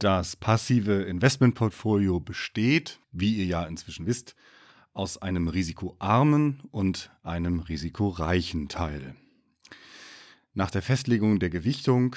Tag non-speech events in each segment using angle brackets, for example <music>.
Das passive Investmentportfolio besteht, wie ihr ja inzwischen wisst, aus einem risikoarmen und einem risikoreichen Teil. Nach der Festlegung der Gewichtung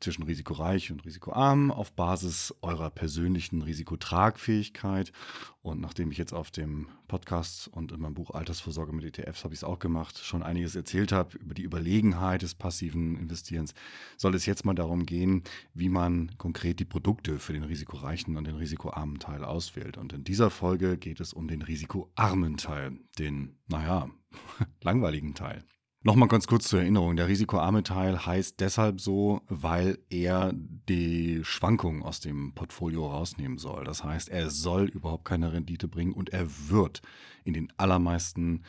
zwischen risikoreich und risikoarm auf Basis eurer persönlichen Risikotragfähigkeit. Und nachdem ich jetzt auf dem Podcast und in meinem Buch Altersvorsorge mit ETFs habe ich es auch gemacht, schon einiges erzählt habe über die Überlegenheit des passiven Investierens, soll es jetzt mal darum gehen, wie man konkret die Produkte für den risikoreichen und den risikoarmen Teil auswählt. Und in dieser Folge geht es um den risikoarmen Teil, den, naja, <laughs> langweiligen Teil. Nochmal ganz kurz zur Erinnerung. Der risikoarme Teil heißt deshalb so, weil er die Schwankungen aus dem Portfolio rausnehmen soll. Das heißt, er soll überhaupt keine Rendite bringen und er wird in den allermeisten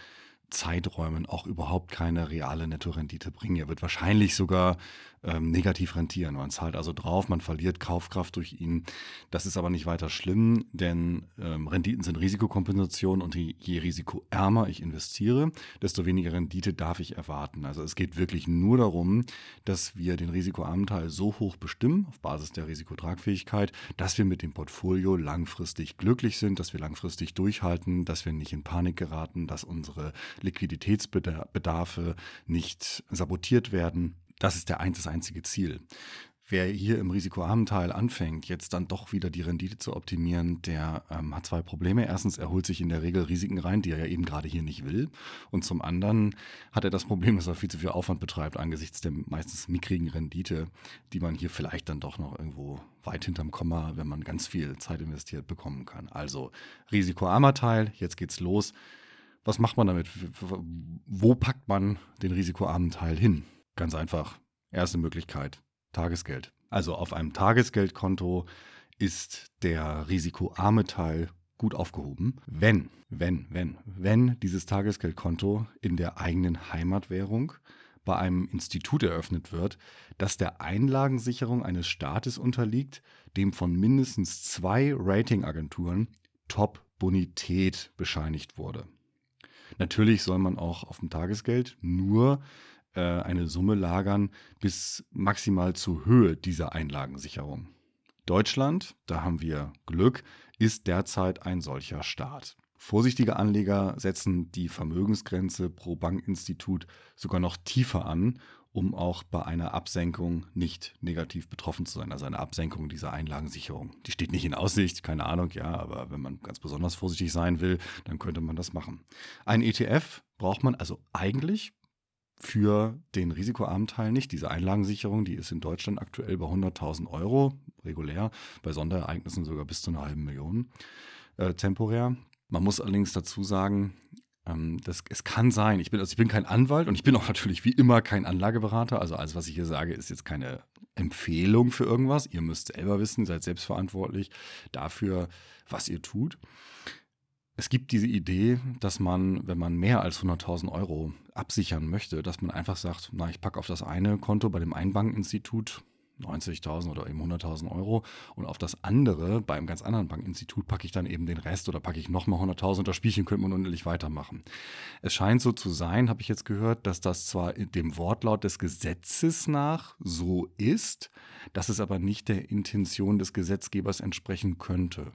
Zeiträumen auch überhaupt keine reale Nettorendite bringen. Er wird wahrscheinlich sogar ähm, negativ rentieren. Man zahlt also drauf, man verliert Kaufkraft durch ihn. Das ist aber nicht weiter schlimm, denn ähm, Renditen sind Risikokompensation und je, je risikoärmer ich investiere, desto weniger Rendite darf ich erwarten. Also es geht wirklich nur darum, dass wir den Risikoanteil so hoch bestimmen, auf Basis der Risikotragfähigkeit, dass wir mit dem Portfolio langfristig glücklich sind, dass wir langfristig durchhalten, dass wir nicht in Panik geraten, dass unsere Liquiditätsbedarfe nicht sabotiert werden. Das ist der, das einzige Ziel. Wer hier im risikoarmen Teil anfängt, jetzt dann doch wieder die Rendite zu optimieren, der ähm, hat zwei Probleme. Erstens, er holt sich in der Regel Risiken rein, die er ja eben gerade hier nicht will. Und zum anderen hat er das Problem, dass er viel zu viel Aufwand betreibt angesichts der meistens mickrigen Rendite, die man hier vielleicht dann doch noch irgendwo weit hinterm Komma, wenn man ganz viel Zeit investiert, bekommen kann. Also risikoarmer Teil, jetzt geht's los. Was macht man damit? Wo packt man den risikoarmen Teil hin? Ganz einfach. Erste Möglichkeit, Tagesgeld. Also auf einem Tagesgeldkonto ist der risikoarme Teil gut aufgehoben, wenn, wenn, wenn, wenn dieses Tagesgeldkonto in der eigenen Heimatwährung bei einem Institut eröffnet wird, das der Einlagensicherung eines Staates unterliegt, dem von mindestens zwei Ratingagenturen Top-Bonität bescheinigt wurde. Natürlich soll man auch auf dem Tagesgeld nur äh, eine Summe lagern bis maximal zur Höhe dieser Einlagensicherung. Deutschland, da haben wir Glück, ist derzeit ein solcher Staat. Vorsichtige Anleger setzen die Vermögensgrenze pro Bankinstitut sogar noch tiefer an, um auch bei einer Absenkung nicht negativ betroffen zu sein. Also eine Absenkung dieser Einlagensicherung. Die steht nicht in Aussicht, keine Ahnung, ja, aber wenn man ganz besonders vorsichtig sein will, dann könnte man das machen. Ein ETF braucht man also eigentlich für den risikoarmen Teil nicht. Diese Einlagensicherung, die ist in Deutschland aktuell bei 100.000 Euro, regulär, bei Sonderereignissen sogar bis zu einer halben Million äh, temporär. Man muss allerdings dazu sagen, das, es kann sein, ich bin, also ich bin kein Anwalt und ich bin auch <laughs> natürlich wie immer kein Anlageberater. Also alles, was ich hier sage, ist jetzt keine Empfehlung für irgendwas. Ihr müsst selber wissen, seid selbstverantwortlich dafür, was ihr tut. Es gibt diese Idee, dass man, wenn man mehr als 100.000 Euro absichern möchte, dass man einfach sagt, na, ich packe auf das eine Konto bei dem Einbankinstitut 90.000 oder eben 100.000 Euro und auf das andere, bei einem ganz anderen Bankinstitut, packe ich dann eben den Rest oder packe ich nochmal 100.000 und das Spielchen könnte man unendlich weitermachen. Es scheint so zu sein, habe ich jetzt gehört, dass das zwar dem Wortlaut des Gesetzes nach so ist, dass es aber nicht der Intention des Gesetzgebers entsprechen könnte.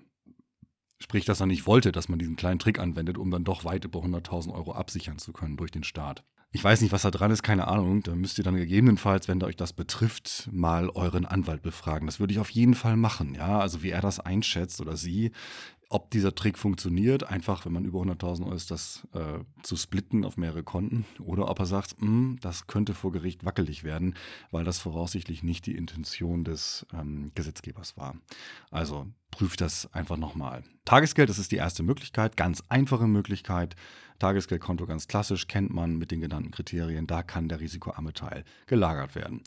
Sprich, dass er nicht wollte, dass man diesen kleinen Trick anwendet, um dann doch weit über 100.000 Euro absichern zu können durch den Staat. Ich weiß nicht, was da dran ist, keine Ahnung. Da müsst ihr dann gegebenenfalls, wenn euch das betrifft, mal euren Anwalt befragen. Das würde ich auf jeden Fall machen, ja. Also wie er das einschätzt oder sie ob dieser Trick funktioniert, einfach wenn man über 100.000 Euro ist, das äh, zu splitten auf mehrere Konten oder ob er sagt, hm, das könnte vor Gericht wackelig werden, weil das voraussichtlich nicht die Intention des ähm, Gesetzgebers war. Also prüft das einfach nochmal. Tagesgeld, das ist die erste Möglichkeit, ganz einfache Möglichkeit. Tagesgeldkonto ganz klassisch, kennt man mit den genannten Kriterien, da kann der risikoarme Teil gelagert werden.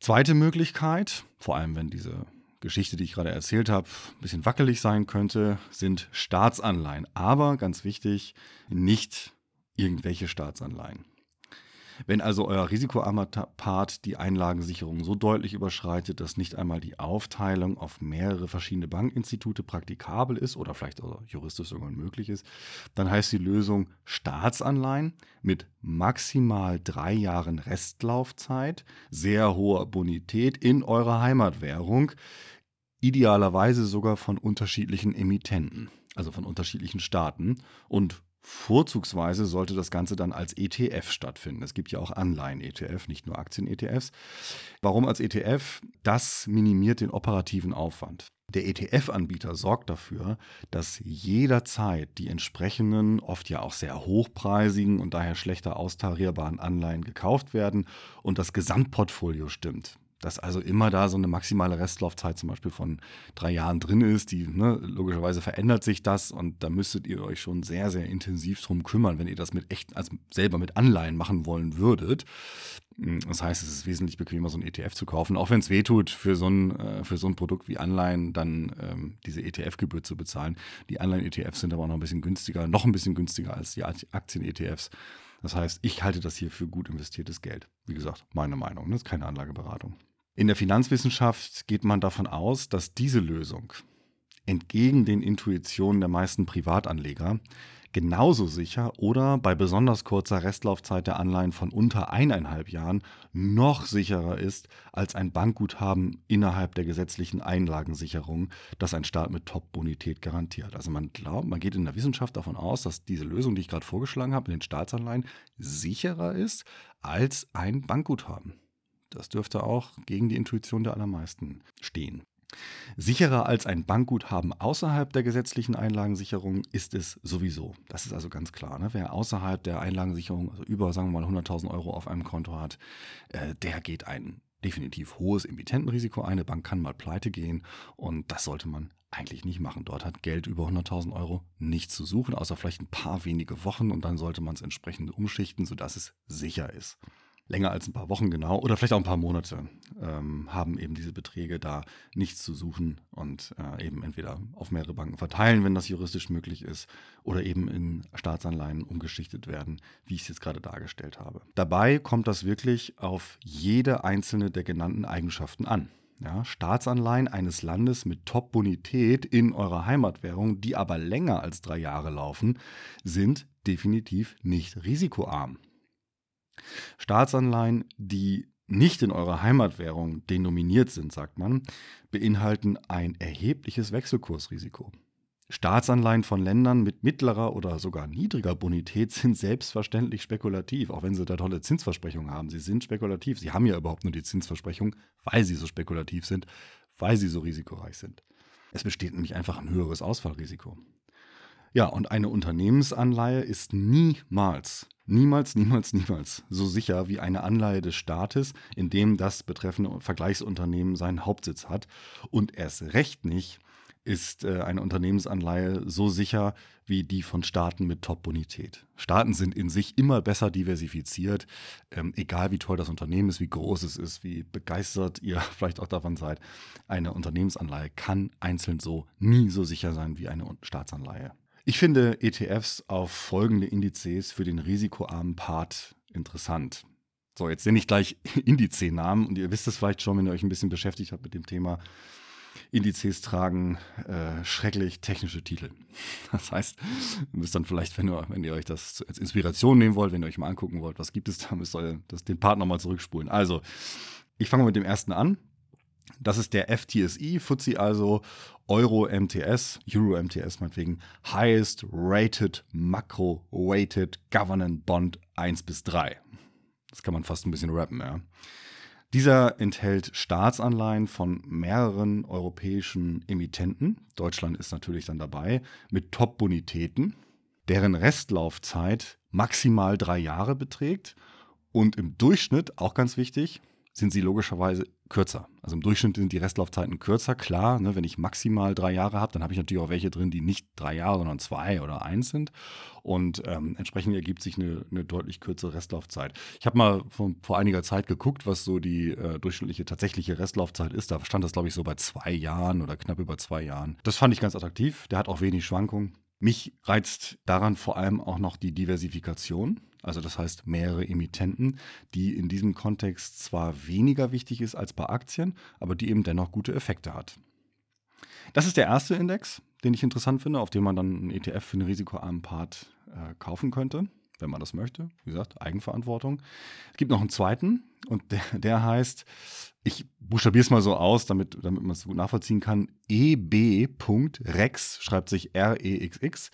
Zweite Möglichkeit, vor allem wenn diese Geschichte, die ich gerade erzählt habe, ein bisschen wackelig sein könnte, sind Staatsanleihen. Aber ganz wichtig, nicht irgendwelche Staatsanleihen. Wenn also euer risikoarmer Part die Einlagensicherung so deutlich überschreitet, dass nicht einmal die Aufteilung auf mehrere verschiedene Bankinstitute praktikabel ist oder vielleicht auch juristisch sogar möglich ist, dann heißt die Lösung Staatsanleihen mit maximal drei Jahren Restlaufzeit, sehr hoher Bonität in eurer Heimatwährung idealerweise sogar von unterschiedlichen Emittenten, also von unterschiedlichen Staaten. Und vorzugsweise sollte das Ganze dann als ETF stattfinden. Es gibt ja auch Anleihen-ETF, nicht nur Aktien-ETFs. Warum als ETF? Das minimiert den operativen Aufwand. Der ETF-Anbieter sorgt dafür, dass jederzeit die entsprechenden, oft ja auch sehr hochpreisigen und daher schlechter austarierbaren Anleihen gekauft werden und das Gesamtportfolio stimmt dass also immer da so eine maximale Restlaufzeit zum Beispiel von drei Jahren drin ist. Die, ne, logischerweise verändert sich das und da müsstet ihr euch schon sehr, sehr intensiv drum kümmern, wenn ihr das mit echt, also selber mit Anleihen machen wollen würdet. Das heißt, es ist wesentlich bequemer, so ein ETF zu kaufen, auch wenn es wehtut, für so, ein, äh, für so ein Produkt wie Anleihen dann ähm, diese ETF-Gebühr zu bezahlen. Die Anleihen-ETFs sind aber auch noch ein bisschen günstiger, noch ein bisschen günstiger als die Aktien-ETFs. Das heißt, ich halte das hier für gut investiertes Geld. Wie gesagt, meine Meinung, das ist keine Anlageberatung. In der Finanzwissenschaft geht man davon aus, dass diese Lösung entgegen den Intuitionen der meisten Privatanleger genauso sicher oder bei besonders kurzer Restlaufzeit der Anleihen von unter eineinhalb Jahren noch sicherer ist als ein Bankguthaben innerhalb der gesetzlichen Einlagensicherung, das ein Staat mit Top-Bonität garantiert. Also man glaubt, man geht in der Wissenschaft davon aus, dass diese Lösung, die ich gerade vorgeschlagen habe, in den Staatsanleihen sicherer ist als ein Bankguthaben. Das dürfte auch gegen die Intuition der allermeisten stehen. Sicherer als ein Bankguthaben außerhalb der gesetzlichen Einlagensicherung ist es sowieso. Das ist also ganz klar. Ne? Wer außerhalb der Einlagensicherung, also über, sagen wir mal, 100.000 Euro auf einem Konto hat, äh, der geht ein definitiv hohes Emittentenrisiko ein. Eine Bank kann mal pleite gehen und das sollte man eigentlich nicht machen. Dort hat Geld über 100.000 Euro nichts zu suchen, außer vielleicht ein paar wenige Wochen und dann sollte man es entsprechend umschichten, sodass es sicher ist länger als ein paar Wochen genau oder vielleicht auch ein paar Monate ähm, haben eben diese Beträge da nichts zu suchen und äh, eben entweder auf mehrere Banken verteilen, wenn das juristisch möglich ist, oder eben in Staatsanleihen umgeschichtet werden, wie ich es jetzt gerade dargestellt habe. Dabei kommt das wirklich auf jede einzelne der genannten Eigenschaften an. Ja, Staatsanleihen eines Landes mit Top-Bonität in eurer Heimatwährung, die aber länger als drei Jahre laufen, sind definitiv nicht risikoarm. Staatsanleihen, die nicht in eurer Heimatwährung denominiert sind, sagt man, beinhalten ein erhebliches Wechselkursrisiko. Staatsanleihen von Ländern mit mittlerer oder sogar niedriger Bonität sind selbstverständlich spekulativ, auch wenn sie da tolle Zinsversprechungen haben. Sie sind spekulativ. Sie haben ja überhaupt nur die Zinsversprechung, weil sie so spekulativ sind, weil sie so risikoreich sind. Es besteht nämlich einfach ein höheres Ausfallrisiko. Ja, und eine Unternehmensanleihe ist niemals niemals, niemals, niemals so sicher wie eine Anleihe des Staates, in dem das betreffende Vergleichsunternehmen seinen Hauptsitz hat. Und erst recht nicht ist äh, eine Unternehmensanleihe so sicher wie die von Staaten mit Top-Bonität. Staaten sind in sich immer besser diversifiziert, ähm, egal wie toll das Unternehmen ist, wie groß es ist, wie begeistert ihr <laughs> vielleicht auch davon seid. Eine Unternehmensanleihe kann einzeln so nie so sicher sein wie eine Staatsanleihe. Ich finde ETFs auf folgende Indizes für den risikoarmen Part interessant. So, jetzt nenne ich gleich <laughs> Indizes-Namen und ihr wisst es vielleicht schon, wenn ihr euch ein bisschen beschäftigt habt mit dem Thema. Indizes tragen äh, schrecklich technische Titel. <laughs> Das heißt, ihr müsst dann vielleicht, wenn ihr, wenn ihr euch das als Inspiration nehmen wollt, wenn ihr euch mal angucken wollt, was gibt es da, müsst ihr das, den Part nochmal zurückspulen. Also, ich fange mit dem ersten an. Das ist der FTSE, FTSE also Euro MTS, Euro MTS meinetwegen, Highest Rated Macro Weighted Governance Bond 1 bis 3. Das kann man fast ein bisschen rappen, ja. Dieser enthält Staatsanleihen von mehreren europäischen Emittenten. Deutschland ist natürlich dann dabei, mit Top-Bonitäten, deren Restlaufzeit maximal drei Jahre beträgt und im Durchschnitt, auch ganz wichtig, sind sie logischerweise kürzer. Also im Durchschnitt sind die Restlaufzeiten kürzer. Klar, ne, wenn ich maximal drei Jahre habe, dann habe ich natürlich auch welche drin, die nicht drei Jahre, sondern zwei oder eins sind. Und ähm, entsprechend ergibt sich eine, eine, deutlich kürzere Restlaufzeit. Ich habe mal vor, vor, einiger Zeit geguckt, was so die äh, durchschnittliche tatsächliche Restlaufzeit ist. Da stand das, glaube ich, so bei zwei Jahren oder knapp über zwei Jahren. Das fand ich ganz attraktiv. Der hat auch wenig Schwankungen. Mich reizt daran vor allem auch noch die Diversifikation. Also das heißt mehrere Emittenten, die in diesem Kontext zwar weniger wichtig ist als bei Aktien, aber die eben dennoch gute Effekte hat. Das ist der erste Index, den ich interessant finde, auf dem man dann einen ETF für einen risikoarmen Part äh, kaufen könnte, wenn man das möchte. Wie gesagt, Eigenverantwortung. Es gibt noch einen zweiten und der, der heißt, ich buchstabiere es mal so aus, damit, damit man es gut nachvollziehen kann. EB.rex schreibt sich R-E-X-X,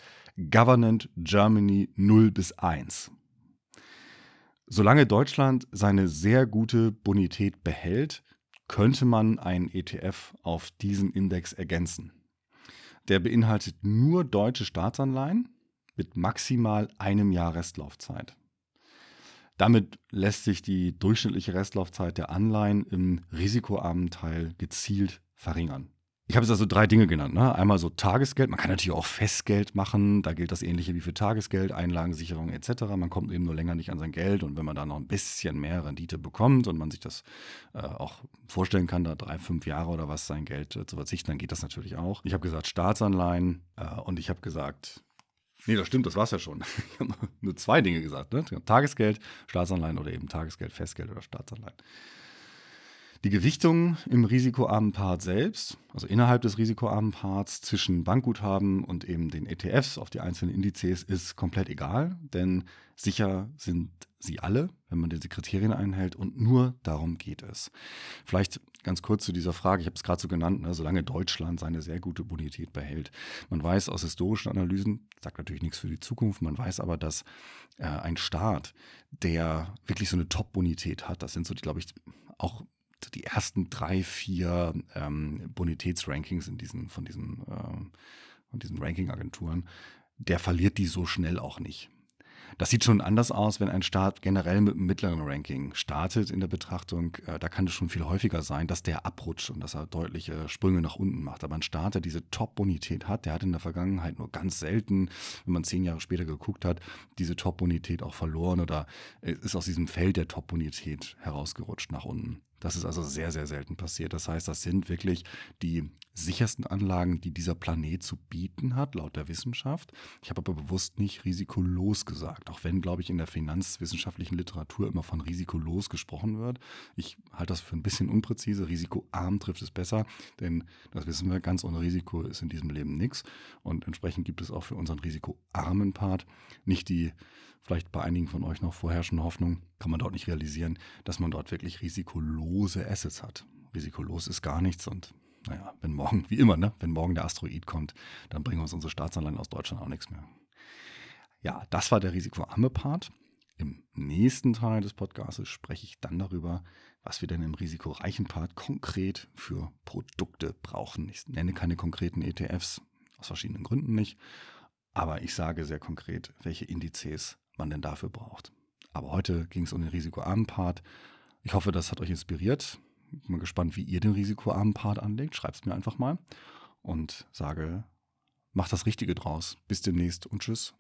Government Germany 0 bis 1. Solange Deutschland seine sehr gute Bonität behält, könnte man einen ETF auf diesen Index ergänzen. Der beinhaltet nur deutsche Staatsanleihen mit maximal einem Jahr Restlaufzeit. Damit lässt sich die durchschnittliche Restlaufzeit der Anleihen im risikoarmen Teil gezielt verringern. Ich habe jetzt also drei Dinge genannt. Ne? Einmal so Tagesgeld. Man kann natürlich auch Festgeld machen. Da gilt das Ähnliche wie für Tagesgeld, Einlagensicherung etc. Man kommt eben nur länger nicht an sein Geld. Und wenn man da noch ein bisschen mehr Rendite bekommt und man sich das äh, auch vorstellen kann, da drei, fünf Jahre oder was sein Geld äh, zu verzichten, dann geht das natürlich auch. Ich habe gesagt Staatsanleihen äh, und ich habe gesagt Nee, das stimmt, das war es ja schon. <laughs> Ich habe nur zwei Dinge gesagt. Ne? Tagesgeld, Staatsanleihen oder eben Tagesgeld, Festgeld oder Staatsanleihen. Die Gewichtung im risikoarmen Part selbst, also innerhalb des risikoarmen Parts zwischen Bankguthaben und eben den ETFs auf die einzelnen Indizes, ist komplett egal, denn sicher sind sie alle, wenn man diese Kriterien einhält und nur darum geht es. Vielleicht ganz kurz zu dieser Frage, ich habe es gerade so genannt, ne, solange Deutschland seine sehr gute Bonität behält. Man weiß aus historischen Analysen, sagt natürlich nichts für die Zukunft, man weiß aber, dass äh, ein Staat, der wirklich so eine Top-Bonität hat, das sind so, glaube ich, auch die ersten drei, vier ähm, Bonitätsrankings in diesen, von diesen, äh, diesen Ranking-Agenturen, der verliert die so schnell auch nicht. Das sieht schon anders aus, wenn ein Staat generell mit einem mittleren Ranking startet in der Betrachtung. Äh, da kann es schon viel häufiger sein, dass der abrutscht und dass er deutliche Sprünge nach unten macht. Aber ein Staat, der diese Top-Bonität hat, der hat in der Vergangenheit nur ganz selten, wenn man zehn Jahre später geguckt hat, diese Top-Bonität auch verloren oder äh, ist aus diesem Feld der Top-Bonität herausgerutscht nach unten. Das ist also sehr, sehr selten passiert. Das heißt, das sind wirklich die sichersten Anlagen, die dieser Planet zu bieten hat, laut der Wissenschaft. Ich habe aber bewusst nicht risikolos gesagt, auch wenn, glaube ich, in der finanzwissenschaftlichen Literatur immer von risikolos gesprochen wird. Ich halte das für ein bisschen unpräzise. Risikoarm trifft es besser, denn das wissen wir, ganz ohne Risiko ist in diesem Leben nichts. Und entsprechend gibt es auch für unseren risikoarmen Part nicht die vielleicht bei einigen von euch noch vorherrschende Hoffnung, kann man dort nicht realisieren, dass man dort wirklich risikolose Assets hat. Risikolos ist gar nichts und naja, wenn morgen, wie immer, ne, wenn morgen der Asteroid kommt, dann bringen uns unsere Staatsanleihen aus Deutschland auch nichts mehr. Ja, das war der risikoarme Part. Im nächsten Teil des Podcasts spreche ich dann darüber, was wir denn im risikoreichen Part konkret für Produkte brauchen. Ich nenne keine konkreten ETFs, aus verschiedenen Gründen nicht, aber ich sage sehr konkret, welche Indizes man denn dafür braucht. Aber heute ging es um den risikoarmen Part. Ich hoffe, das hat euch inspiriert. Ich bin mal gespannt, wie ihr den risikoarmen Part anlegt. Schreibt es mir einfach mal und sage, macht das Richtige draus. Bis demnächst und tschüss.